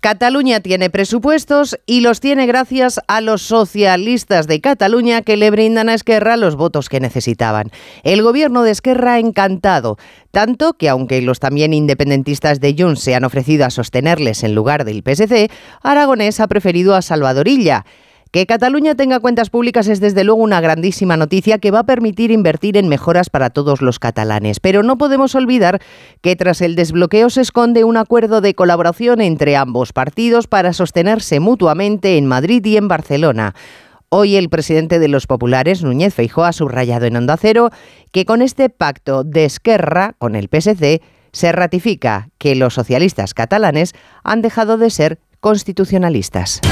Cataluña tiene presupuestos y los tiene gracias a los socialistas de Cataluña que le brindan a Esquerra los votos que necesitaban. El gobierno de Esquerra ha encantado, tanto que aunque los también independentistas de Junts se han ofrecido a sostenerles en lugar del PSC, Aragonés ha preferido a Salvadorilla. Que Cataluña tenga cuentas públicas es desde luego una grandísima noticia que va a permitir invertir en mejoras para todos los catalanes. Pero no podemos olvidar que tras el desbloqueo se esconde un acuerdo de colaboración entre ambos partidos para sostenerse mutuamente en Madrid y en Barcelona. Hoy el presidente de los populares, Núñez Feijóo, ha subrayado en Onda Cero que con este pacto de Esquerra con el PSC se ratifica que los socialistas catalanes han dejado de ser constitucionalistas.